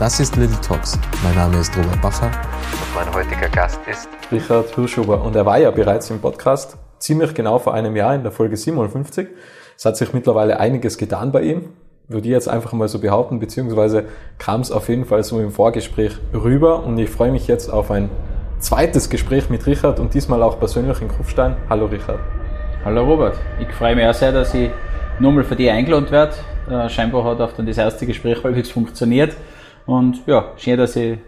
Das ist Little Talks. Mein Name ist Robert Bacher und mein heutiger Gast ist Richard Hirschuber. Und er war ja bereits im Podcast ziemlich genau vor einem Jahr in der Folge 57. Es hat sich mittlerweile einiges getan bei ihm, würde ich jetzt einfach mal so behaupten, beziehungsweise kam es auf jeden Fall so im Vorgespräch rüber und ich freue mich jetzt auf ein zweites Gespräch mit Richard und diesmal auch persönlich in Kufstein. Hallo Richard. Hallo Robert, ich freue mich auch sehr, dass ich nochmal für dich eingeladen werde. Äh, scheinbar hat auch dann das erste Gespräch halbwegs funktioniert. Und ja, schön, dass ich,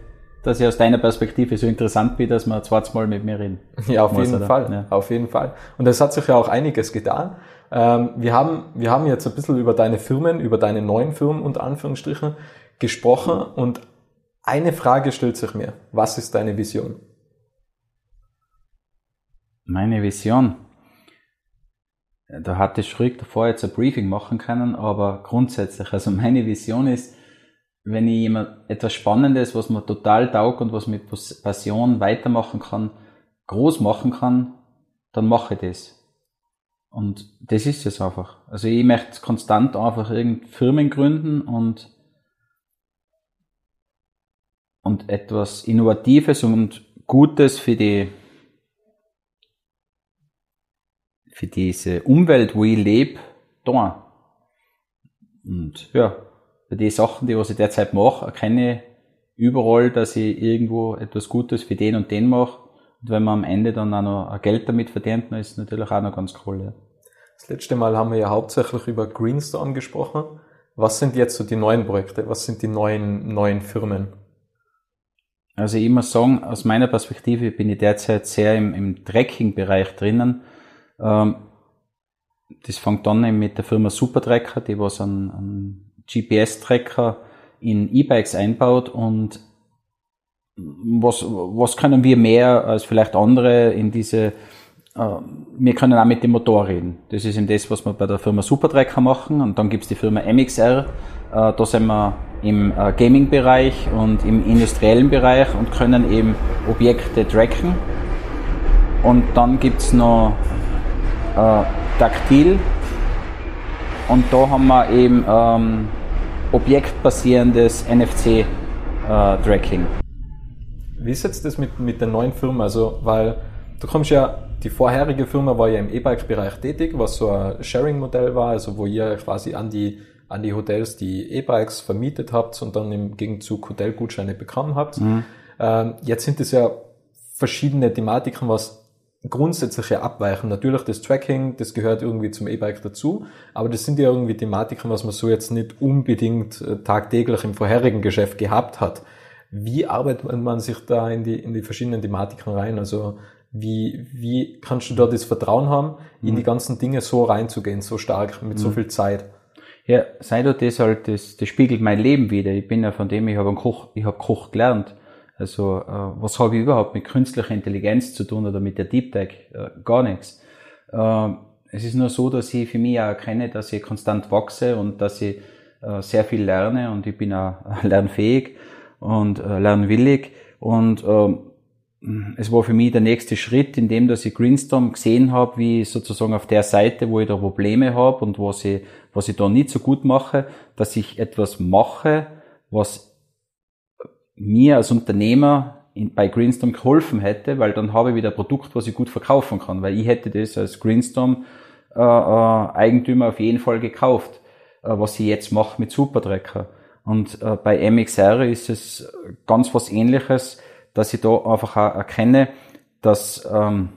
dass ich aus deiner Perspektive so interessant bin, dass man zweites Mal mit mir reden. Ja, auf jeden oder? Fall. Ja. Auf jeden Fall. Und es hat sich ja auch einiges getan. Ähm, wir haben, wir haben jetzt ein bisschen über deine Firmen, über deine neuen Firmen unter Anführungsstrichen gesprochen und eine Frage stellt sich mir. Was ist deine Vision? Meine Vision? Da hatte ich schräg davor jetzt ein Briefing machen können, aber grundsätzlich, also meine Vision ist, wenn ich jemand etwas Spannendes, was mir total taugt und was mit Passion weitermachen kann, groß machen kann, dann mache ich das. Und das ist es einfach. Also ich möchte konstant einfach irgendeine Firmen gründen und, und etwas Innovatives und Gutes für die, für diese Umwelt, wo ich lebe, da. Und ja, den Sachen, die was ich derzeit mache, erkenne ich überall, dass ich irgendwo etwas Gutes für den und den mache. Und wenn man am Ende dann auch noch Geld damit verdient, dann ist es natürlich auch noch ganz cool. Ja. Das letzte Mal haben wir ja hauptsächlich über Greenstorm gesprochen. Was sind jetzt so die neuen Projekte? Was sind die neuen, neuen Firmen? Also ich muss sagen, aus meiner Perspektive bin ich derzeit sehr im, im Tracking-Bereich drinnen. Ähm, das fängt dann mit der Firma Supertracker, die was an, an GPS-Tracker in E-Bikes einbaut und was, was können wir mehr als vielleicht andere in diese, äh, wir können auch mit dem Motor reden. Das ist eben das, was wir bei der Firma Supertracker machen und dann gibt's die Firma MXR, äh, da sind wir im äh, Gaming-Bereich und im industriellen Bereich und können eben Objekte tracken. Und dann gibt's noch äh, Taktil und da haben wir eben ähm, objektbasierendes NFC-Tracking. Äh, Wie ist jetzt das mit, mit den neuen Firmen? Also, weil du kommst ja, die vorherige Firma war ja im E-Bike-Bereich tätig, was so ein Sharing-Modell war, also wo ihr quasi an die, an die Hotels die E-Bikes vermietet habt und dann im Gegenzug Hotelgutscheine bekommen habt. Mhm. Ähm, jetzt sind es ja verschiedene Thematiken, was grundsätzliche abweichen. Natürlich das Tracking, das gehört irgendwie zum E-Bike dazu, aber das sind ja irgendwie Thematiken, was man so jetzt nicht unbedingt äh, tagtäglich im vorherigen Geschäft gehabt hat. Wie arbeitet man sich da in die, in die verschiedenen Thematiken rein? Also wie, wie kannst du da das Vertrauen haben, in die mhm. ganzen Dinge so reinzugehen, so stark, mit so mhm. viel Zeit? Ja, sei doch das halt, das, das spiegelt mein Leben wieder. Ich bin ja von dem, ich habe Koch, ich habe Koch gelernt. Also äh, was habe ich überhaupt mit künstlicher Intelligenz zu tun oder mit der Deep Tech? Äh, gar nichts. Äh, es ist nur so, dass ich für mich auch erkenne, dass ich konstant wachse und dass ich äh, sehr viel lerne und ich bin auch lernfähig und äh, lernwillig und äh, es war für mich der nächste Schritt, in dem, dass ich Greenstorm gesehen habe, wie sozusagen auf der Seite, wo ich da Probleme habe und was ich, was ich da nicht so gut mache, dass ich etwas mache, was mir als Unternehmer in, bei Greenstorm geholfen hätte, weil dann habe ich wieder ein Produkt, was ich gut verkaufen kann, weil ich hätte das als Greenstorm äh, äh, Eigentümer auf jeden Fall gekauft, äh, was ich jetzt mache mit Supertrecker. Und äh, bei MXR ist es ganz was ähnliches, dass ich da einfach auch erkenne, dass, ähm,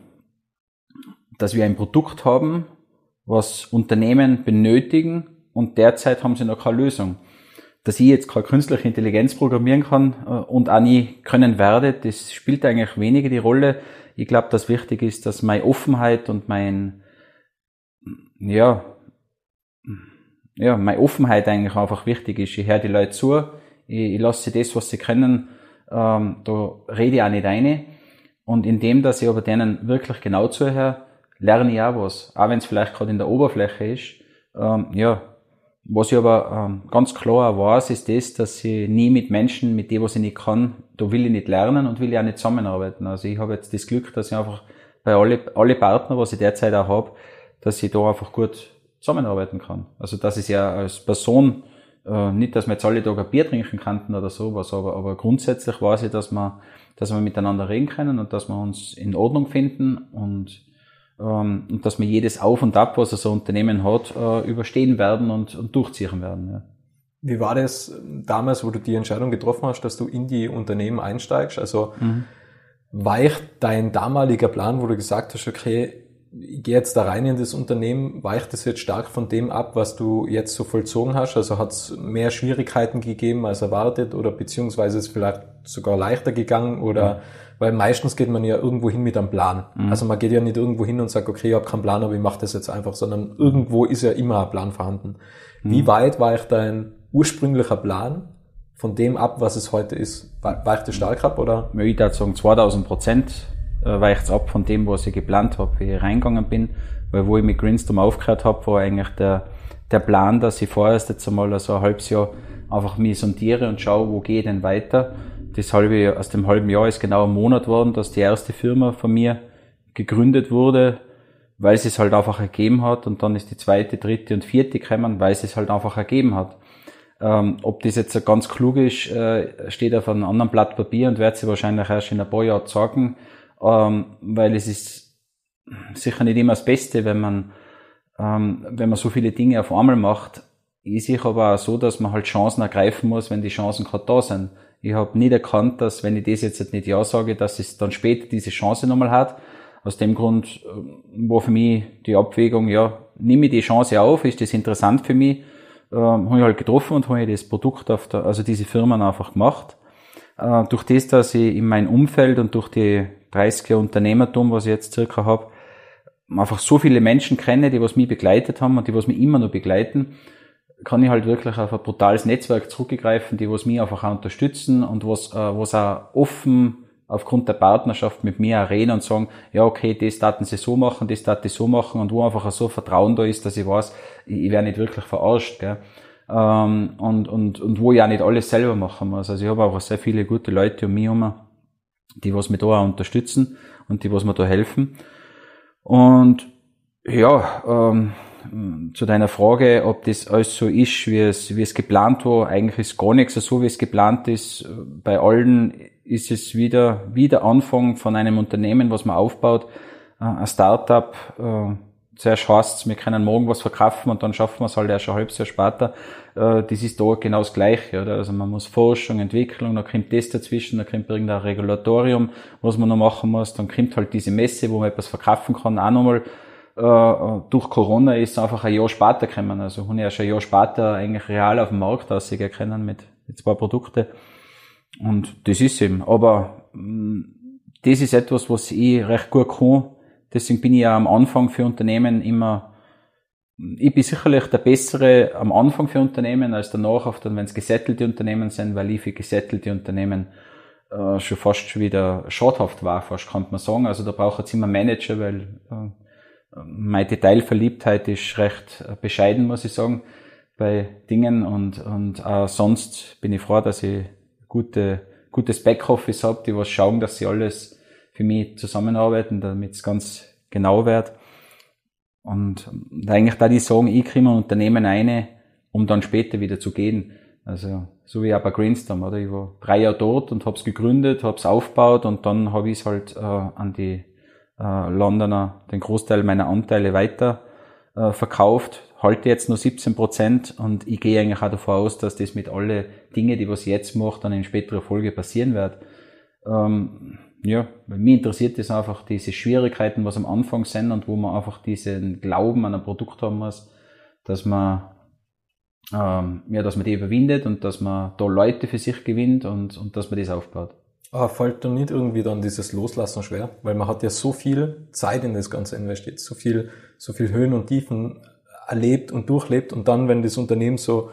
dass wir ein Produkt haben, was Unternehmen benötigen und derzeit haben sie noch keine Lösung dass ich jetzt keine künstliche Intelligenz programmieren kann äh, und auch nie können werde, das spielt eigentlich weniger die Rolle. Ich glaube, dass wichtig ist, dass meine Offenheit und mein, ja, ja, meine Offenheit eigentlich einfach wichtig ist. Ich höre die Leute zu, ich, ich lasse sie das, was sie können, ähm, da rede ich auch nicht eine. Und indem, dass ich aber denen wirklich genau zuhöre, lerne ich auch was. Auch wenn es vielleicht gerade in der Oberfläche ist. Ähm, ja, was ich aber ähm, ganz klar weiß, ist das, dass ich nie mit Menschen, mit denen, was ich nicht kann, da will ich nicht lernen und will ich auch nicht zusammenarbeiten. Also ich habe jetzt das Glück, dass ich einfach bei alle, alle Partner, was ich derzeit auch habe, dass ich da einfach gut zusammenarbeiten kann. Also dass ich ja als Person, äh, nicht, dass wir jetzt alle Tage ein Bier trinken könnten oder sowas, aber, aber grundsätzlich weiß ich, dass wir, dass wir miteinander reden können und dass wir uns in Ordnung finden und und dass wir jedes Auf und Ab, was so ein Unternehmen hat, äh, überstehen werden und, und durchziehen werden. Ja. Wie war das damals, wo du die Entscheidung getroffen hast, dass du in die Unternehmen einsteigst? Also mhm. weicht dein damaliger Plan, wo du gesagt hast, okay, gehe jetzt da rein in das Unternehmen, weicht es jetzt stark von dem ab, was du jetzt so vollzogen hast? Also hat es mehr Schwierigkeiten gegeben als erwartet oder beziehungsweise ist es vielleicht sogar leichter gegangen oder mhm weil meistens geht man ja irgendwo hin mit einem Plan. Mhm. Also man geht ja nicht irgendwo hin und sagt, okay, ich habe keinen Plan, aber ich mache das jetzt einfach, sondern irgendwo ist ja immer ein Plan vorhanden. Mhm. Wie weit weicht dein ursprünglicher Plan von dem ab, was es heute ist? Weicht es stark ab oder? Ich würde sagen 2000 Prozent weicht es ab von dem, was ich geplant habe, wie ich reingegangen bin. Weil wo ich mit Greenstorm aufgehört habe, war eigentlich der, der Plan, dass ich vorerst jetzt einmal so ein halbes Jahr einfach mich sondiere und schaue, wo gehe ich denn weiter das halbe, aus dem halben Jahr ist genau ein Monat worden, dass die erste Firma von mir gegründet wurde, weil es es halt einfach ergeben hat und dann ist die zweite, dritte und vierte gekommen, weil es es halt einfach ergeben hat. Ähm, ob das jetzt ganz klug ist, äh, steht auf einem anderen Blatt Papier und wird sie wahrscheinlich erst in ein paar Jahren sagen, ähm, weil es ist sicher nicht immer das Beste, wenn man, ähm, wenn man so viele Dinge auf einmal macht. Ist sicher aber auch so, dass man halt Chancen ergreifen muss, wenn die Chancen gerade da sind. Ich habe nicht erkannt, dass wenn ich das jetzt nicht ja sage, dass es dann später diese Chance nochmal hat. Aus dem Grund äh, war für mich die Abwägung, ja, nehme ich die Chance auf, ist das interessant für mich, ähm, habe ich halt getroffen und habe ich das Produkt auf der, also diese Firmen einfach gemacht. Äh, durch das, dass ich in meinem Umfeld und durch die 30er Unternehmertum, was ich jetzt circa habe, einfach so viele Menschen kenne, die was mich begleitet haben und die was mich immer noch begleiten, kann ich halt wirklich auf ein brutales Netzwerk zurückgreifen, die was mich einfach auch unterstützen und was, äh, was auch offen aufgrund der Partnerschaft mit mir reden und sagen, ja, okay, das daten sie so machen, das daten sie so machen und wo einfach so Vertrauen da ist, dass ich weiß, ich, ich werde nicht wirklich verarscht, gell. Ähm, und, und, und wo ich auch nicht alles selber machen muss. Also ich habe auch sehr viele gute Leute um mich herum, die was mich da auch unterstützen und die was mir da helfen. Und ja, ähm, zu deiner Frage, ob das alles so ist, wie es, wie es geplant war. Eigentlich ist gar nichts so, wie es geplant ist. Bei allen ist es wieder, wieder Anfang von einem Unternehmen, was man aufbaut. Äh, ein Startup, äh, zuerst heißt wir können morgen was verkaufen und dann schaffen wir es halt erst ein halbes Jahr später. Äh, das ist da genau das Gleiche, oder? Also man muss Forschung, Entwicklung, dann kommt das dazwischen, dann kommt irgendein Regulatorium, was man noch machen muss, dann kommt halt diese Messe, wo man etwas verkaufen kann, auch nochmal äh, durch Corona ist einfach ein Jahr später gekommen. Also habe ich schon ein Jahr später eigentlich real auf dem Markt aussehen mit zwei Produkten. Und das ist eben. Aber mh, mm, das ist etwas, was ich recht gut kann. Deswegen bin ich ja am Anfang für Unternehmen immer, ich bin sicherlich der Bessere am Anfang für Unternehmen als danach, oft dann, wenn es gesettelte Unternehmen sind, weil ich für gesettelte Unternehmen äh, schon fast schon wieder schadhaft war, fast kann man sagen. Also da braucht es immer Manager, weil äh, meine Detailverliebtheit ist recht bescheiden, muss ich sagen, bei Dingen und, und auch sonst bin ich froh, dass ich gute, gutes Backoffice habe, die was schauen, dass sie alles für mich zusammenarbeiten, damit es ganz genau wird. Und eigentlich da die sagen, ich kriege ein Unternehmen eine, um dann später wieder zu gehen. Also so wie auch bei Greenstorm, oder? Ich war drei Jahre dort und habe es gegründet, habe es aufgebaut und dann habe ich es halt äh, an die äh, Londoner den Großteil meiner Anteile weiter äh, verkauft, halte jetzt nur 17 Prozent und ich gehe eigentlich auch davon aus, dass das mit alle Dinge, die was jetzt macht, dann in späterer Folge passieren wird. Ähm, ja, weil mich interessiert das einfach diese Schwierigkeiten, was am Anfang sind und wo man einfach diesen Glauben an ein Produkt haben muss, dass man ähm, ja, dass man die überwindet und dass man da Leute für sich gewinnt und, und dass man das aufbaut. Aber fällt dann nicht irgendwie dann dieses Loslassen schwer? Weil man hat ja so viel Zeit in das Ganze investiert, so viel, so viel Höhen und Tiefen erlebt und durchlebt und dann, wenn das Unternehmen so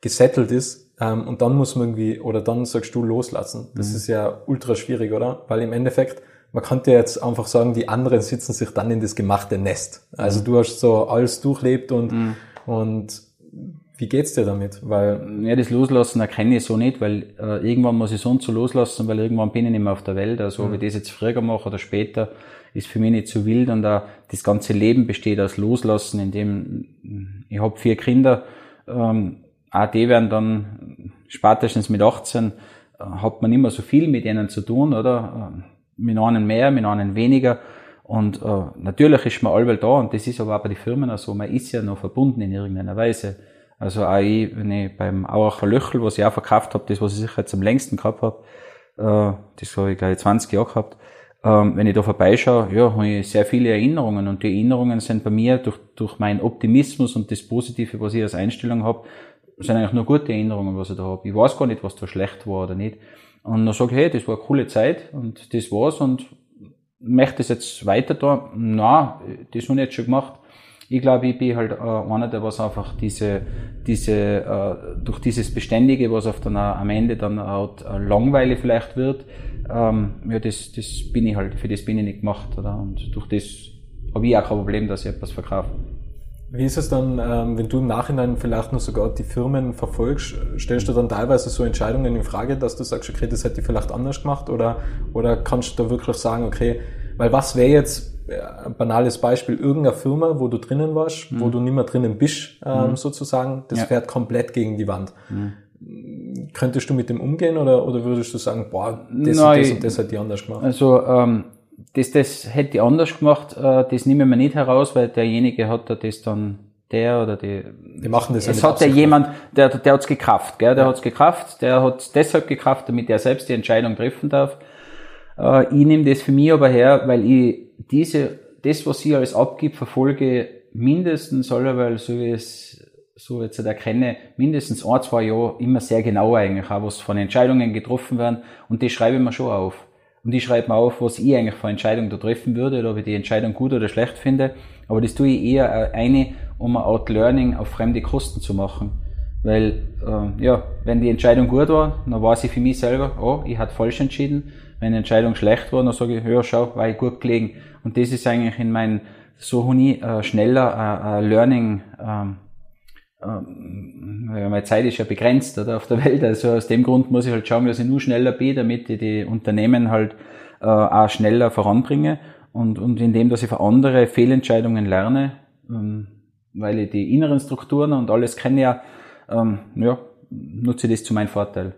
gesettelt ist ähm, und dann muss man irgendwie, oder dann sagst du loslassen. Das Mhm. ist ja ultra schwierig, oder? Weil im Endeffekt, man könnte jetzt einfach sagen, die anderen sitzen sich dann in das gemachte Nest. Also du hast so alles durchlebt und, und wie geht's dir damit? Weil, Ja, das Loslassen erkenne ich so nicht, weil äh, irgendwann muss ich so und so loslassen, weil irgendwann bin ich nicht mehr auf der Welt. Also ob ich das jetzt früher mache oder später, ist für mich nicht so wild. Und auch das ganze Leben besteht aus Loslassen, indem ich habe vier Kinder, ähm, auch die werden dann spätestens mit 18, äh, hat man immer so viel mit ihnen zu tun, oder? Äh, mit einem mehr, mit einem weniger. Und äh, natürlich ist man allweil da und das ist aber auch bei den Firmen auch so, man ist ja noch verbunden in irgendeiner Weise. Also auch ich, wenn ich beim Auacher Löchel, was ich auch verkauft habe, das, was ich sicher jetzt am längsten gehabt habe, äh, das habe ich gleich 20 Jahre gehabt, ähm, wenn ich da vorbeischaue, ja, habe ich sehr viele Erinnerungen und die Erinnerungen sind bei mir durch, durch meinen Optimismus und das Positive, was ich als Einstellung habe, sind eigentlich nur gute Erinnerungen, was ich da habe. Ich weiß gar nicht, was da schlecht war oder nicht. Und dann sage ich, hey, das war eine coole Zeit und das war's und möchte das jetzt weiter da? Na, das habe ich jetzt schon gemacht. Ich glaube, ich bin halt äh, einer, der was einfach diese, diese, äh, durch dieses Beständige, was auf dann am Ende dann auch äh, langweilig vielleicht wird, ähm, ja, das, das bin ich halt, für das bin ich nicht gemacht, oder? Und durch das habe ich auch kein Problem, dass ich etwas verkaufe. Wie ist es dann, ähm, wenn du im Nachhinein vielleicht noch sogar die Firmen verfolgst, stellst du dann teilweise so Entscheidungen in Frage, dass du sagst, okay, das hätte ich vielleicht anders gemacht oder, oder kannst du da wirklich sagen, okay, weil was wäre jetzt äh, ein banales Beispiel, irgendeine Firma, wo du drinnen warst, wo du nicht mehr drinnen bist, ähm, sozusagen, das Ja. fährt komplett gegen die Wand. Könntest du mit dem umgehen oder, oder würdest du sagen, boah, das und Nein. das und das hätte ich anders gemacht? Also ähm, das, das hätte ich anders gemacht, äh, das nehme ich mir nicht heraus, weil derjenige hat da das dann, der oder die, Die machen das ja es hat ja jemand, der, der hat's gekraft, gell? der hat's gekraft, der hat's deshalb gekraft, damit er selbst die Entscheidung treffen darf. Äh, ich nehme das für mich aber her, weil ich diese, das, was ich alles abgibt, verfolge mindestens allerweil, so wie ich es so jetzt erkenne, mindestens ein, zwei Jahre immer sehr genau eigentlich, auch was von Entscheidungen getroffen werden und das schreibe ich mir schon auf. Und ich schreibe mir auf, was ich eigentlich für Entscheidungen da treffen würde, oder ob ich die Entscheidung gut oder schlecht finde. Aber das tue ich eher äh, eine, um ein Art Learning auf fremde Kosten zu machen. Weil, äh, ja, wenn die Entscheidung gut war, dann weiß ich für mich selber, oh, ich hatte falsch entschieden. Wenn die Entscheidung schlecht war, dann sage ich, ja, schau, war ich gut gelegen. Und das ist eigentlich in meinem, so habe ich äh, schneller äh, Learning, ähm, ähm, ja, meine Zeit ist ja begrenzt oder, auf der Welt. Also aus dem Grund muss ich halt schauen, dass ich nur schneller bin, damit ich die Unternehmen halt äh, auch schneller voranbringe. Und, und indem, dass ich für andere Fehlentscheidungen lerne, ähm, weil ich die inneren Strukturen und alles kenne ja, ähm, ja, nutze ich das zu meinem Vorteil.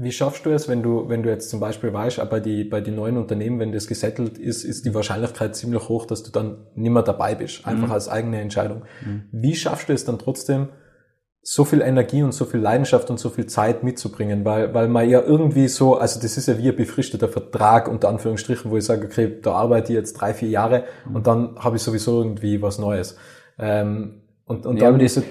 Wie schaffst du es, wenn du, wenn du jetzt zum Beispiel weißt, aber bei die, bei die neuen Unternehmen, wenn das gesettelt ist, ist die Wahrscheinlichkeit ziemlich hoch, dass du dann nicht mehr dabei bist, einfach als eigene Entscheidung. Wie schaffst du es dann trotzdem, so viel Energie und so viel Leidenschaft und so viel Zeit mitzubringen, weil, weil man ja irgendwie so, also das ist ja wie ein befristeter Vertrag unter Anführungsstrichen, wo ich sage, okay, da arbeite ich jetzt drei, vier Jahre und dann habe ich sowieso irgendwie was Neues. Ähm, und, und Ja, dann aber diese, Die-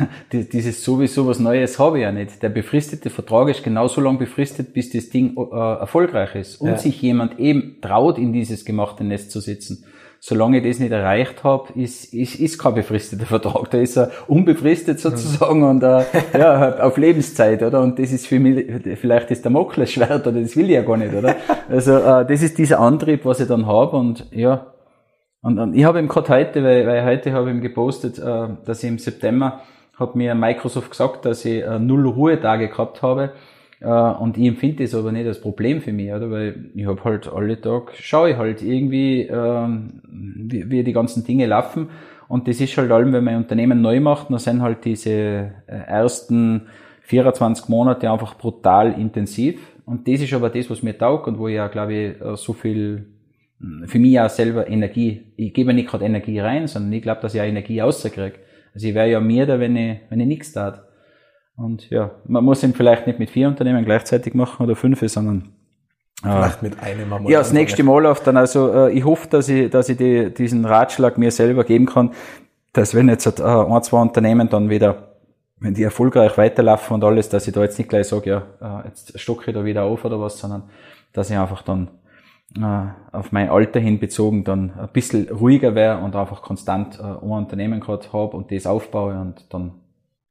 Dieses sowieso was Neues habe ich ja nicht. Der befristete Vertrag ist genauso lang befristet, bis das Ding äh, erfolgreich ist und Ja. sich jemand eben traut, in dieses gemachte Nest zu sitzen. Solange ich das nicht erreicht habe, ist, ist, ist kein befristeter Vertrag. Da ist er unbefristet sozusagen und äh, ja, auf Lebenszeit, oder? Und das ist für mich, vielleicht ist der Moklesschwert oder das will ich ja gar nicht, oder? Also äh, das ist dieser Antrieb, was ich dann habe und ja, und, und ich habe ihm gerade heute, weil, weil heute habe ich ihm gepostet, äh, dass ich im September hat mir Microsoft gesagt, dass ich äh, null Ruhetage gehabt habe. Äh, und ich empfinde das aber nicht als Problem für mich, oder? Weil ich habe halt alle Tag, schaue ich halt irgendwie, ähm, wie, wie die ganzen Dinge laufen. Und das ist halt allem, wenn man ein Unternehmen neu macht, dann sind halt diese äh, ersten 24 Monate einfach brutal intensiv. Und das ist aber das, was mir taugt und wo ich ja, glaube ich, äh, so viel für mich auch selber Energie. Ich gebe nicht gerade Energie rein, sondern ich glaube, dass ich auch Energie rauskriege. Also ich wäre ja mir da, wenn ich, wenn ich nichts tat. Und ja, man muss ihn vielleicht nicht mit vier Unternehmen gleichzeitig machen oder fünf, sondern äh, vielleicht mit einem einmal ja, das nächste Mal auf dann, also äh, ich hoffe, dass ich, dass ich die, diesen Ratschlag mir selber geben kann, dass wenn jetzt äh, ein, zwei Unternehmen dann wieder, wenn die erfolgreich weiterlaufen und alles, dass ich da jetzt nicht gleich sage, ja, äh, jetzt stocke ich da wieder auf oder was, sondern dass ich einfach dann auf mein Alter hin bezogen dann ein bisschen ruhiger wäre und einfach konstant äh, ein Unternehmen gerade habe und das aufbaue und dann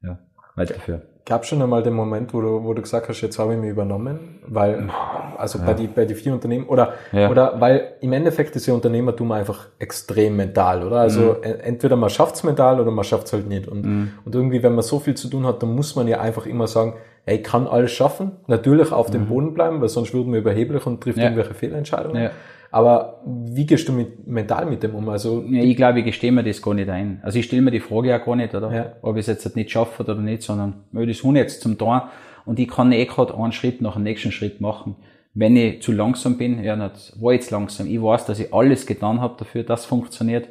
ja, weiterführe. gab schon einmal den Moment, wo du, wo du gesagt hast, jetzt habe ich mich übernommen, weil, also ja. bei die, bei die vier Unternehmen, oder, ja. oder, weil im Endeffekt ist ja Unternehmertum einfach extrem mental, oder? Also mhm. entweder man schafft's mental oder man schafft's halt nicht. Und, mhm. und irgendwie, wenn man so viel zu tun hat, dann muss man ja einfach immer sagen, ey, ich kann alles schaffen, natürlich auf dem mhm. Boden bleiben, weil sonst würden wir überheblich und trifft ja. irgendwelche Fehlentscheidungen. Ja. Aber wie gehst du mit, mental mit dem um? Also, ja, ich glaube, ich gestehe mir das gar nicht ein. Also ich stelle mir die Frage ja gar nicht, oder? Ja. Ob ich es jetzt nicht schaffe oder nicht, sondern ich das Hund jetzt zum Tor und ich kann eh gerade einen Schritt nach dem nächsten Schritt machen. Wenn ich zu langsam bin, ja, nicht, war jetzt langsam. Ich weiß, dass ich alles getan habe dafür, dass es funktioniert.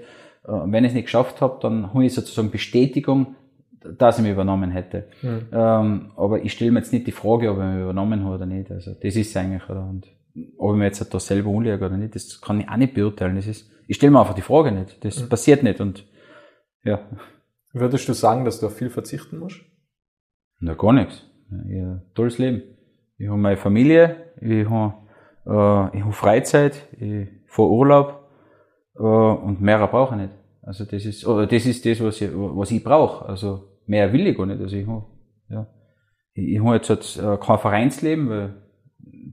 Äh, wenn ich es nicht geschafft habe, dann habe ich sozusagen Bestätigung, dass ich mich übernommen hätte. Mhm. Ähm, aber ich stelle mir jetzt nicht die Frage, ob ich mich übernommen habe oder nicht. Also das ist eigentlich, oder? Und ob ich mir jetzt da selber umlege oder nicht, das kann ich auch nicht beurteilen. Das ist, ich stelle mir einfach die Frage nicht. Das mhm. passiert nicht und ja. Würdest du sagen, dass du auf viel verzichten musst? Na, gar nichts. Ein tolles Leben. Ich habe meine Familie, ich habe, äh, ich habe Freizeit, ich fahre Urlaub äh, und mehr brauche ich nicht. Also das ist, oder das ist das, was ich, was ich brauche. Also mehr will ich gar nicht. Also ich habe, ja. Ich, ich habe jetzt, jetzt äh, kein Vereinsleben, weil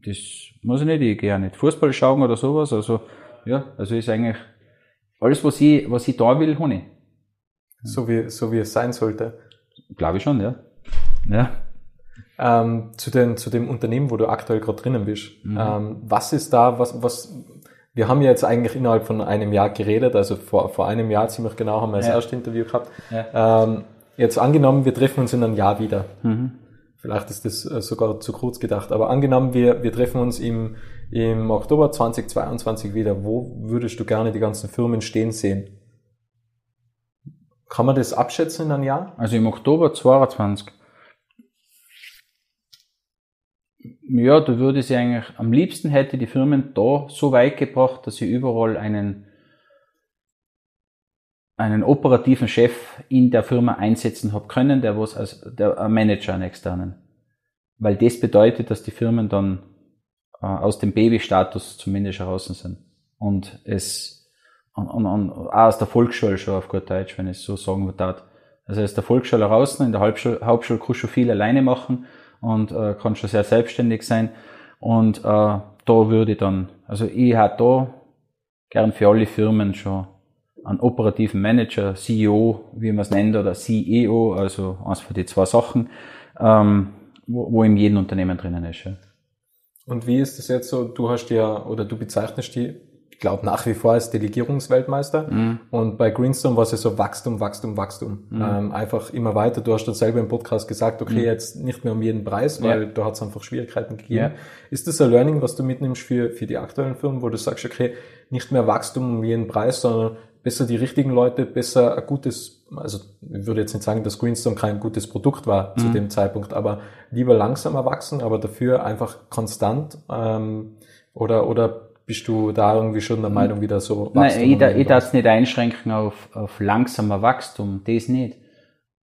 das muss ich nicht, ich gehe auch nicht Fußball schauen oder sowas. Also, ja, also ist eigentlich alles, was ich, was ich da will, habe ich. So wie, so wie es sein sollte. Glaube ich schon, ja. Ja. Ähm, zu, den, zu dem Unternehmen, wo du aktuell gerade drinnen bist. Mhm. Ähm, was ist da, was, was, wir haben ja jetzt eigentlich innerhalb von einem Jahr geredet, also vor, vor einem Jahr ziemlich genau haben wir das ja. erste Interview gehabt. Ja. Ähm, jetzt angenommen, wir treffen uns in einem Jahr wieder. Mhm. Vielleicht ist das äh, sogar zu kurz gedacht, aber angenommen, wir, wir treffen uns im, im Oktober 2022 wieder, wo würdest du gerne die ganzen Firmen stehen sehen? Kann man das abschätzen in einem Jahr? Also im Oktober 2022. Ja, da würde ich eigentlich, am liebsten hätte die Firmen da so weit gebracht, dass sie überall einen einen operativen Chef in der Firma einsetzen habe können, der was als der Manager, einen externen. Weil das bedeutet, dass die Firmen dann äh, aus dem Babystatus zumindest heraus sind. Und es und, und, und auch aus der Volksschule schon auf gut Deutsch, wenn ich es so sagen darf. Also aus der Volksschule raus, in der Hauptschule, Hauptschule kannst du schon viel alleine machen und äh, kann schon sehr selbstständig sein. Und äh, da würde ich dann, also ich hätte da gern für alle Firmen schon einen operativen Manager, CEO, wie man es nennt, oder CEO, also eins von die zwei Sachen, ähm, wo, wo in jedem Unternehmen drinnen ist. Ja. Und wie ist das jetzt so? Du hast ja, oder du bezeichnest die, ich glaube nach wie vor als Delegierungsweltmeister. Mhm. Und bei Greenstone war es ja so Wachstum, Wachstum, Wachstum. Mhm. Ähm, einfach immer weiter. Du hast dann selber im Podcast gesagt, okay, mhm. jetzt nicht mehr um jeden Preis, weil ja. da hat es einfach Schwierigkeiten gegeben. Ja. Ist das ein Learning, was du mitnimmst für, für die aktuellen Firmen, wo du sagst, okay, nicht mehr Wachstum um jeden Preis, sondern besser die richtigen Leute, besser ein gutes, also ich würde jetzt nicht sagen, dass Greenstone kein gutes Produkt war mhm. zu dem Zeitpunkt, aber lieber langsamer wachsen, aber dafür einfach konstant ähm, oder oder bist du da irgendwie schon der Meinung, wieder so Wachstum Nein, ich, da, ich darf es nicht einschränken auf, auf langsamer Wachstum, das nicht.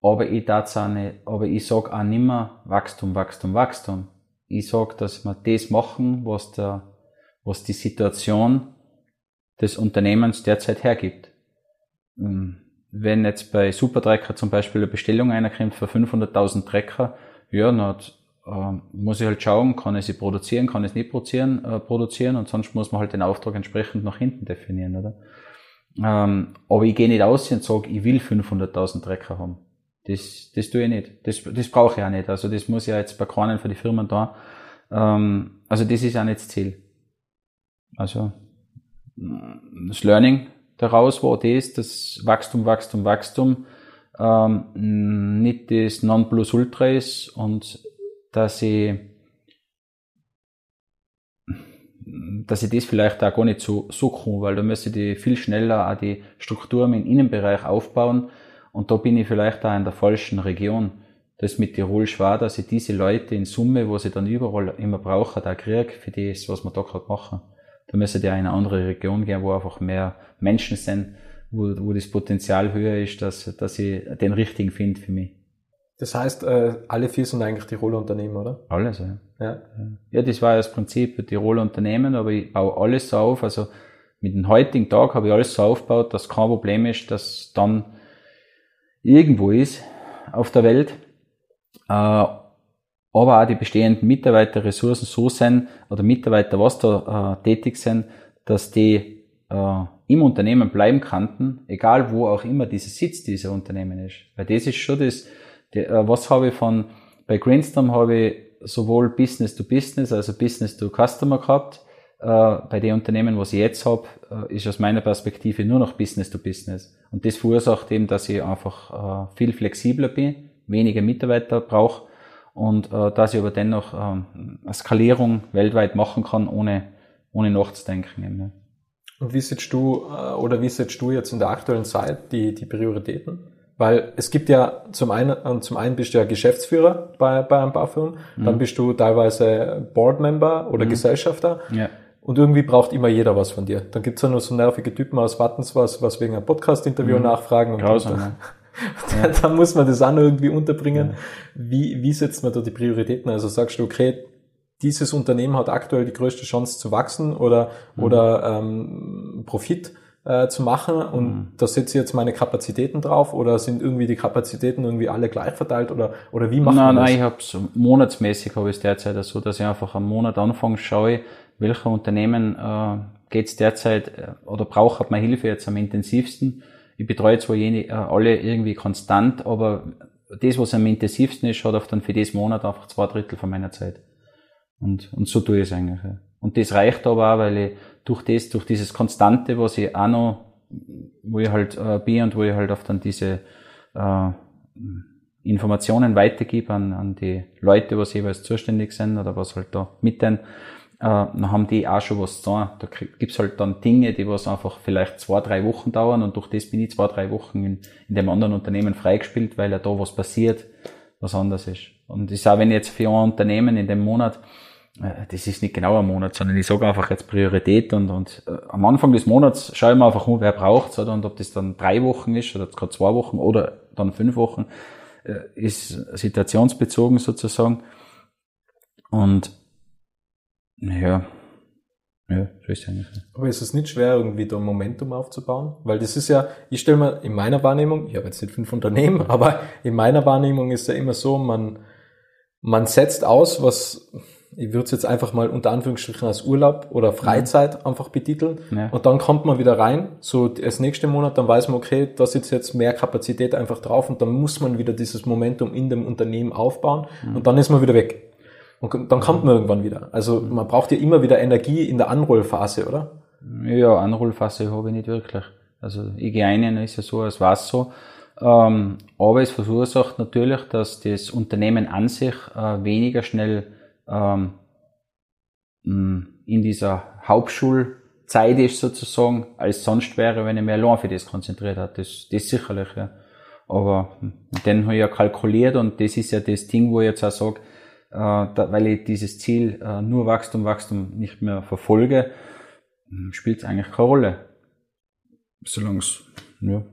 Aber ich darf auch nicht, aber ich sag auch nimmer Wachstum, Wachstum, Wachstum. Ich sag, dass wir das machen, was der, was die Situation des Unternehmens derzeit hergibt. Ähm, wenn jetzt bei Supertrecker zum Beispiel eine Bestellung einerkommt für 500.000 Trecker, ja, dann äh, muss ich halt schauen, kann ich sie produzieren, kann ich es nicht produzieren, äh, produzieren und sonst muss man halt den Auftrag entsprechend nach hinten definieren, oder? Ähm, aber ich gehe nicht aus und sage, ich will 500.000 Trecker haben. Das, das tue ich nicht. Das, das brauche ich auch nicht. Also das muss ja jetzt bei keinen für die Firmen da. Ähm, also das ist auch nicht das Ziel. Also das Learning daraus war das, das Wachstum, Wachstum, Wachstum ähm, nicht das Nonplusultra ist und dass ich dass ich das vielleicht auch gar nicht so, so weil da müsste ich viel schneller auch die Strukturen im Innenbereich aufbauen und da bin ich vielleicht auch in der falschen Region. Das mit Tirol schwer, dass ich diese Leute in Summe, wo sie dann überall immer brauchen, da kriege für das, was wir da gerade machen. Da müsste ja in eine andere Region gehen, wo einfach mehr Menschen sind, wo, wo das Potenzial höher ist, dass, dass ich den richtigen finde für mich. Das heißt, äh, alle vier sind eigentlich Tiroler Unternehmen, oder? Alles, ja. Ja, ja das war das Prinzip Tiroler Unternehmen, aber ich baue alles so auf. Also mit dem heutigen Tag habe ich alles so aufgebaut, dass kein Problem ist, dass dann irgendwo ist auf der Welt, äh, aber auch die bestehenden Mitarbeiterressourcen so sind oder Mitarbeiter, was da äh, tätig sind, dass die äh, im Unternehmen bleiben könnten, egal wo auch immer dieser Sitz dieser Unternehmen ist. Weil das ist schon das, die, äh, was habe ich von, bei Greenstorm habe ich sowohl Business to Business, also Business to Customer gehabt. Äh, bei den Unternehmen, was ich jetzt habe, äh, ist aus meiner Perspektive nur noch Business to Business. Und das verursacht eben, dass ich einfach äh, viel flexibler bin, weniger Mitarbeiter brauche und äh, dass ich aber dennoch ähm, eine Skalierung weltweit machen kann, ohne, ohne nachzudenken. Eben, ne? Und wie setzt du äh, oder wie setzt du jetzt in der aktuellen Zeit die, die Prioritäten? Weil es gibt ja zum einen, äh, zum einen bist du ja Geschäftsführer bei, bei ein paar Firmen, mhm. dann bist du teilweise Boardmember oder mhm. Gesellschafter. Ja. Und irgendwie braucht immer jeder was von dir. Dann gibt's ja nur so nervige Typen aus Wattens, was, was wegen einem Podcast-Interview mhm. nachfragen. Und Grausam, ja. da, muss man das auch noch irgendwie unterbringen. Wie, wie setzt man da die Prioritäten? Also sagst du, okay, dieses Unternehmen hat aktuell die größte Chance zu wachsen oder, mhm. oder ähm, Profit äh, zu machen und mhm. da setze ich jetzt meine Kapazitäten drauf oder sind irgendwie die Kapazitäten irgendwie alle gleich verteilt oder, oder wie macht nein, man das? Nein, ich habe es monatsmäßig habe ich es derzeit so, dass ich einfach am Monat anfange, schaue, welche Unternehmen äh, geht es derzeit äh, oder braucht meine Hilfe jetzt am intensivsten. Ich betreue zwar jene, äh, alle irgendwie konstant, aber das, was am intensivsten ist, hat auch dann für diesen Monat einfach zwei Drittel von meiner Zeit. Und, und so tue ich es eigentlich. Ja. Und das reicht aber auch, weil ich durch das, durch dieses Konstante, was ich auch noch, wo ich halt äh, bin und wo ich halt oft dann diese äh, Informationen weitergebe an, an die Leute, was jeweils zuständig sind oder was halt da mit den, äh, dann haben die auch schon was zu Da gibt's halt dann Dinge, die was einfach vielleicht zwei, drei Wochen dauern und durch das bin ich zwei, drei Wochen in, in dem anderen Unternehmen freigespielt, weil ja da was passiert, was anders ist. Und ich sage, wenn ich jetzt für ein Unternehmen in dem Monat äh, das ist nicht genau ein Monat, sondern ich sage einfach jetzt Priorität und, und äh, am Anfang des Monats schaue ich mir einfach um, wer braucht oder und ob das dann drei Wochen ist oder gerade zwei Wochen oder dann fünf Wochen, äh, ist situationsbezogen sozusagen. Und ja, ja, so ist eigentlich. Aber ist es nicht schwer, irgendwie da Momentum aufzubauen? Weil das ist ja, ich stelle mir in meiner Wahrnehmung, ich habe jetzt nicht fünf Unternehmen, aber in meiner Wahrnehmung ist ja immer so, man, man setzt aus, was ich würde es jetzt einfach mal unter Anführungsstrichen als Urlaub oder Freizeit mhm. einfach betiteln. Ja. Und dann kommt man wieder rein, so das nächste Monat, dann weiß man, okay, da sitzt jetzt mehr Kapazität einfach drauf und dann muss man wieder dieses Momentum in dem Unternehmen aufbauen mhm. und dann ist man wieder weg. Und dann kommt man irgendwann wieder. Also mhm. man braucht ja immer wieder Energie in der Anrollphase, oder? Ja, Anrollphase habe ich nicht wirklich. Also ich gehe ein, ist ja so, als war es so. Ähm, aber es verursacht natürlich, dass das Unternehmen an sich äh, weniger schnell ähm, in dieser Hauptschulzeit ist sozusagen, als sonst wäre, wenn ich mir allein für das konzentriert hätte. Das, das sicherlich, ja. Aber den habe ich ja kalkuliert und das ist ja das Ding, wo ich jetzt auch sage, weil ich dieses Ziel äh, nur Wachstum, Wachstum nicht mehr verfolge, hm, spielt es eigentlich keine Rolle. Solange es, ja,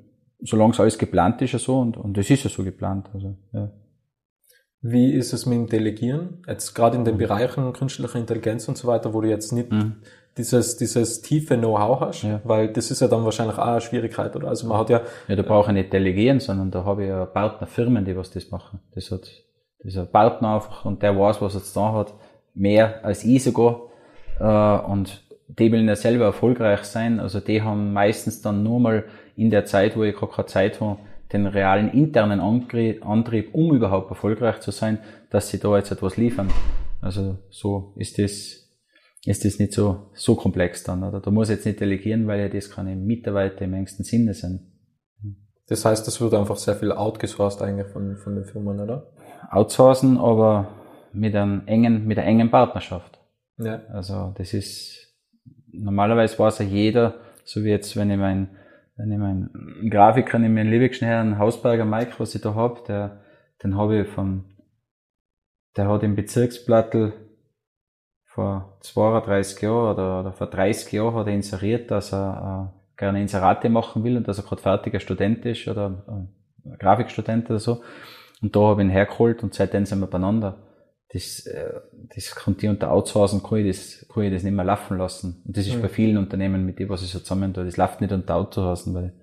solange es alles geplant ist ja so und, und es ist ja so geplant. Also, ja. Wie ist es mit dem Delegieren? Jetzt gerade in den mhm. Bereichen künstliche Intelligenz und so weiter, wo du jetzt nicht mhm. dieses, dieses tiefe Know-how hast, ja. weil das ist ja dann wahrscheinlich auch eine Schwierigkeit, oder? Also man hat ja. Ja, da brauche ich nicht delegieren, sondern da habe ich ja Partnerfirmen, die was das machen. Das hat, das ist ein Partner einfach und der weiß, was er jetzt da hat, mehr als ich sogar, äh, und die wollen ja selber erfolgreich sein, also die haben meistens dann nur mal in der Zeit, wo ich gerade keine Zeit habe, den realen internen Antrieb, um überhaupt erfolgreich zu sein, dass sie da jetzt etwas liefern. Also so ist das, ist das nicht so, so komplex dann. Oder? Da muss ich jetzt nicht delegieren, weil ja das keine Mitarbeiter im engsten Sinne sind. Das heißt, das wird einfach sehr viel outgesourced eigentlich von, von den Firmen, oder? Outsourcen, aber mit einem engen, mit einer engen Partnerschaft. Ja. Also das ist, normalerweise weiß ja jeder, so wie jetzt, wenn ich mein wenn ich meinen Grafiker, nehme meinen liebsten Herrn Hausberger Mike, was ich da hab, der, den habe ich von, der hat im Bezirksblattel vor 32 Jahren oder, oder vor 30 Jahren hat er inseriert, dass er äh, gerne Inserate machen will und dass er gerade fertiger Student ist oder äh, Grafikstudent oder so. Und da habe ich ihn hergeholt und seitdem sind wir beieinander das, äh, das konnte ich unter Outsourcen, kann ich das, kann ich das nicht mehr laufen lassen. Und das ist mhm. bei vielen Unternehmen, mit denen was ich so zusammen tue, das läuft nicht unter Outsourcen, weil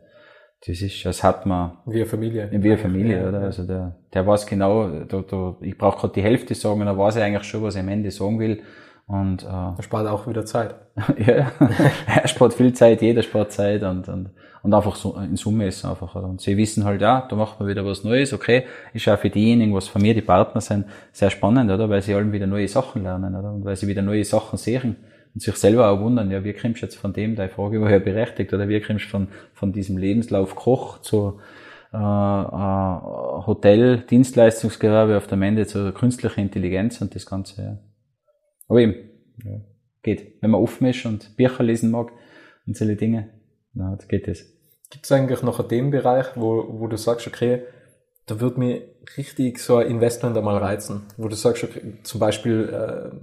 das ist, das hat man. Wie eine Familie. Wie eine Familie, ja, oder? Ja. Also der, der weiß genau, da, da, ich brauche gerade die Hälfte sagen, und er weiß eigentlich schon, was er am Ende sagen will. Und äh, er spart auch wieder Zeit. ja, er spart viel Zeit, jeder spart Zeit und, und, und einfach so in Summe ist es einfach. Oder? Und sie wissen halt, ja, da macht man wieder was Neues, okay, ist auch für diejenigen, was von mir die Partner sind, sehr spannend, oder? Weil sie alle wieder neue Sachen lernen, oder? Und weil sie wieder neue Sachen sehen und sich selber auch wundern, ja, wie kommst du jetzt von dem, deine Frage war ja berechtigt, oder wie kommst du von, von diesem Lebenslauf Koch zu äh, äh, Hotel, Dienstleistungsgewerbe auf der Ende zur künstlichen Intelligenz und das Ganze, ja. Aber eben, ja, geht. Wenn man offen ist und Bücher lesen mag und solche Dinge, na, das geht es. Gibt es eigentlich noch einen Themenbereich, wo, wo du sagst, okay, da wird mir richtig so ein Investment einmal reizen, wo du sagst, okay, zum Beispiel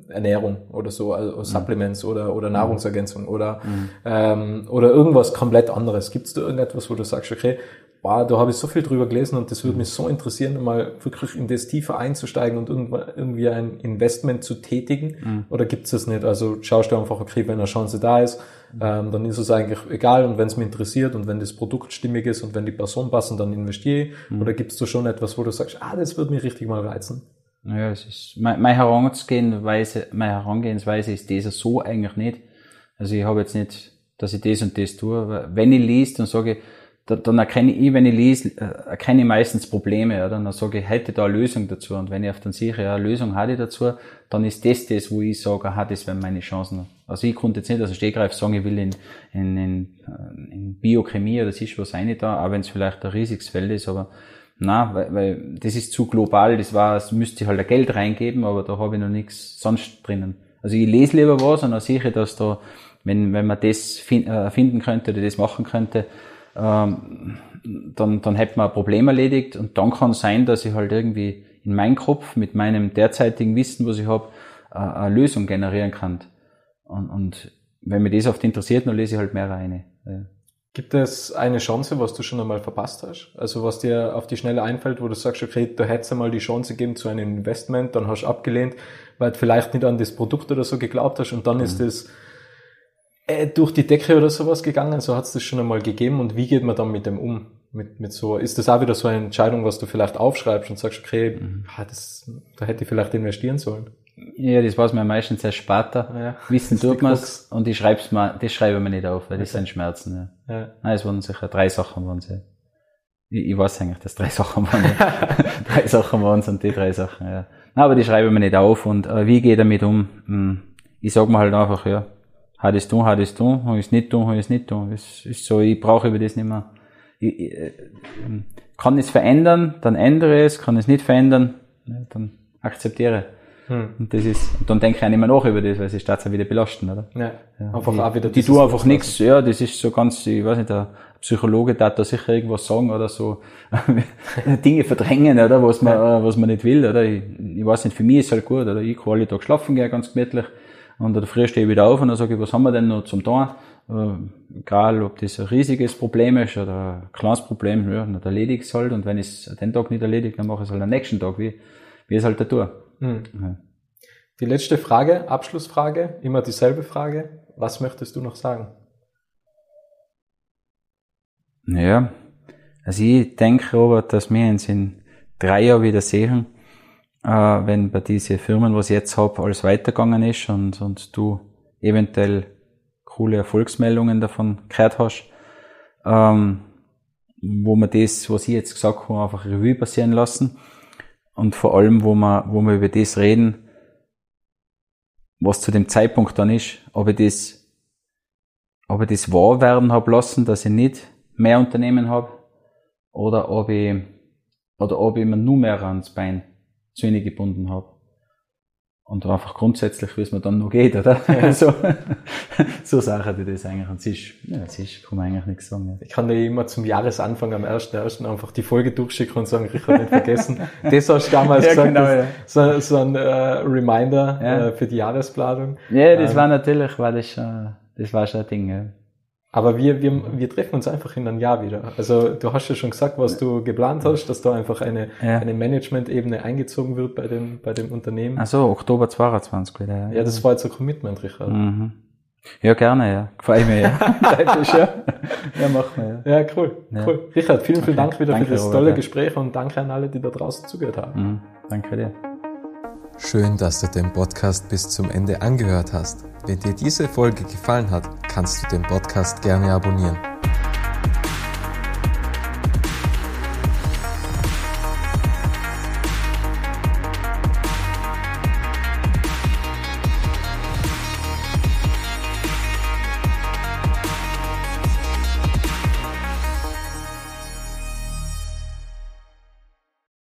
äh, Ernährung oder so, also mhm. Supplements oder, oder Nahrungsergänzung oder, mhm. ähm, oder irgendwas komplett anderes. Gibt es da irgendetwas, wo du sagst, okay, boah, da habe ich so viel drüber gelesen und das würde mich so interessieren, mal wirklich in das tiefer einzusteigen und irgendwie ein Investment zu tätigen? Mhm. Oder gibt es das nicht? Also schaust du einfach, okay, wenn eine Chance da ist, ähm, dann ist es eigentlich egal und wenn es mich interessiert und wenn das Produkt stimmig ist und wenn die Person passen, dann investiere ich. Mhm. Oder gibt es da schon etwas, wo du sagst, ah, das würde mich richtig mal reizen? Ja, es ist, meine Herangehensweise, meine Herangehensweise ist dieser so eigentlich nicht. Also ich habe jetzt nicht, dass ich das und das tue. Wenn ich liest und sage, dann erkenne ich, wenn ich lese, äh, erkenne ich meistens Probleme, oder? dann sage ich, hätte da eine Lösung dazu. Und wenn ich auf dann sehe, ja, eine Lösung hatte ich dazu, dann ist das das, wo ich sage, aha, das wären meine Chancen. Also ich konnte jetzt nicht aus dem Stegreif sagen, ich will in, in, in, äh, in Biochemie oder das ist was rein da, auch wenn es vielleicht ein riesiges Feld ist, aber na, weil, weil das ist zu global, das war, es müsste ich halt ein Geld reingeben, aber da habe ich noch nichts sonst drinnen. Also ich lese lieber was und dann sehe ich, dass da, wenn, wenn man das äh, finden könnte oder das machen könnte, ähm, dann, dann hätte man ein Problem erledigt und dann kann sein, dass ich halt irgendwie in meinem Kopf mit meinem derzeitigen Wissen, was ich habe, eine Lösung generieren kann. Und, und wenn mich das oft interessiert, dann lese ich halt mehr rein. Ja. Gibt es eine Chance, was du schon einmal verpasst hast? Also was dir auf die Schnelle einfällt, wo du sagst, okay, da hättest du mal die Chance gegeben zu einem Investment, dann hast du abgelehnt, weil du vielleicht nicht an das Produkt oder so geglaubt hast und dann mhm. ist es äh, durch die Decke oder sowas gegangen? So hat es das schon einmal gegeben und wie geht man dann mit dem um? Mit, mit so, ist das auch wieder so eine Entscheidung, was du vielleicht aufschreibst und sagst, okay, mhm. ah, das, da hätte ich vielleicht investieren sollen? Ja, das weiß man meistens sehr später. Ja, Wissen tut man es und ich schreib's mal, das schreibe ich mir nicht auf, weil okay. das sind Schmerzen. Ja. Ja. Nein, es waren sicher drei Sachen waren sie. Ich, ich weiß eigentlich, dass drei Sachen waren. drei Sachen waren es und die drei Sachen, ja. Nein, aber die schreibe ich mir nicht auf und äh, wie gehe ich damit um? Hm, ich sag mir halt einfach, ja, hat es tun, hat es tun, habe ich es nicht tun, habe ich es nicht tun. Das ist so, ich brauche über das nicht mehr. Ich, ich, äh, kann es verändern, dann ändere es, kann es nicht verändern, dann akzeptiere. Hm. Und das ist, und dann denke ich auch nicht mehr nach über das, weil es ist wieder belasten, oder? Ja. ja. Einfach die, auch wieder Die tun einfach nichts, ja, das ist so ganz, ich weiß nicht, der Psychologe darf da sicher irgendwas sagen oder so, Dinge verdrängen, oder, was man, ja. was man nicht will, oder? Ich, ich weiß nicht, für mich ist es halt gut, oder? Ich kann alle Tag schlafen gehen, ganz gemütlich. Und der Früh stehe ich wieder auf und dann sage ich, was haben wir denn noch zum tun? Äh, egal, ob das ein riesiges Problem ist oder ein kleines Problem, ja, dann erledige ich es halt. Und wenn ich es den Tag nicht erledige, dann mache ich es halt am nächsten Tag, wie, wie es halt da tue. Mhm. Ja. Die letzte Frage, Abschlussfrage, immer dieselbe Frage. Was möchtest du noch sagen? Ja, also ich denke, Robert, dass wir uns in drei Jahren wieder sehen äh, wenn bei diesen Firmen, was ich jetzt habe, alles weitergegangen ist und, und du eventuell coole Erfolgsmeldungen davon gehört hast, ähm, wo man das, was ich jetzt gesagt habe, einfach Revue passieren lassen und vor allem, wo man, wo wir über das reden, was zu dem Zeitpunkt dann ist, ob ich das, ob ich das wahr werden habe lassen, dass ich nicht mehr Unternehmen habe, oder ob ich, oder ob ich mir nur mehr ans Bein wenig gebunden habe. Und einfach grundsätzlich, wie es mir dann noch geht, oder? Ja. so, so Sachen, die das eigentlich, und es ist, ja, es ist, kann man eigentlich nichts sagen. Ja. Ich kann dir immer zum Jahresanfang am 1.1. einfach die Folge durchschicken und sagen, ich habe nicht vergessen. das hast du damals ja, gesagt, genau, ja. so, so ein äh, Reminder äh, für die Jahresplanung. Ja, das ähm, war natürlich, war das schon, das war schon ein Ding, ja. Aber wir, wir, wir treffen uns einfach in einem Jahr wieder. Also du hast ja schon gesagt, was du geplant hast, dass da einfach eine, ja. eine Management-Ebene eingezogen wird bei dem, bei dem Unternehmen. Ach so, Oktober 22 wieder. Ja, ja das war jetzt ein Commitment, Richard. Mhm. Ja, gerne, ja. Gefällt mir, ja. Ja. ja, machen wir, ja. Ja, cool, Ja. cool. Richard, vielen, vielen Dank wieder Danke, für das Robert, tolle ja. Gespräch und danke an alle, die da draußen zugehört haben. Mhm. Danke dir. Schön, dass du den Podcast bis zum Ende angehört hast. Wenn dir diese Folge gefallen hat, kannst du den Podcast gerne abonnieren.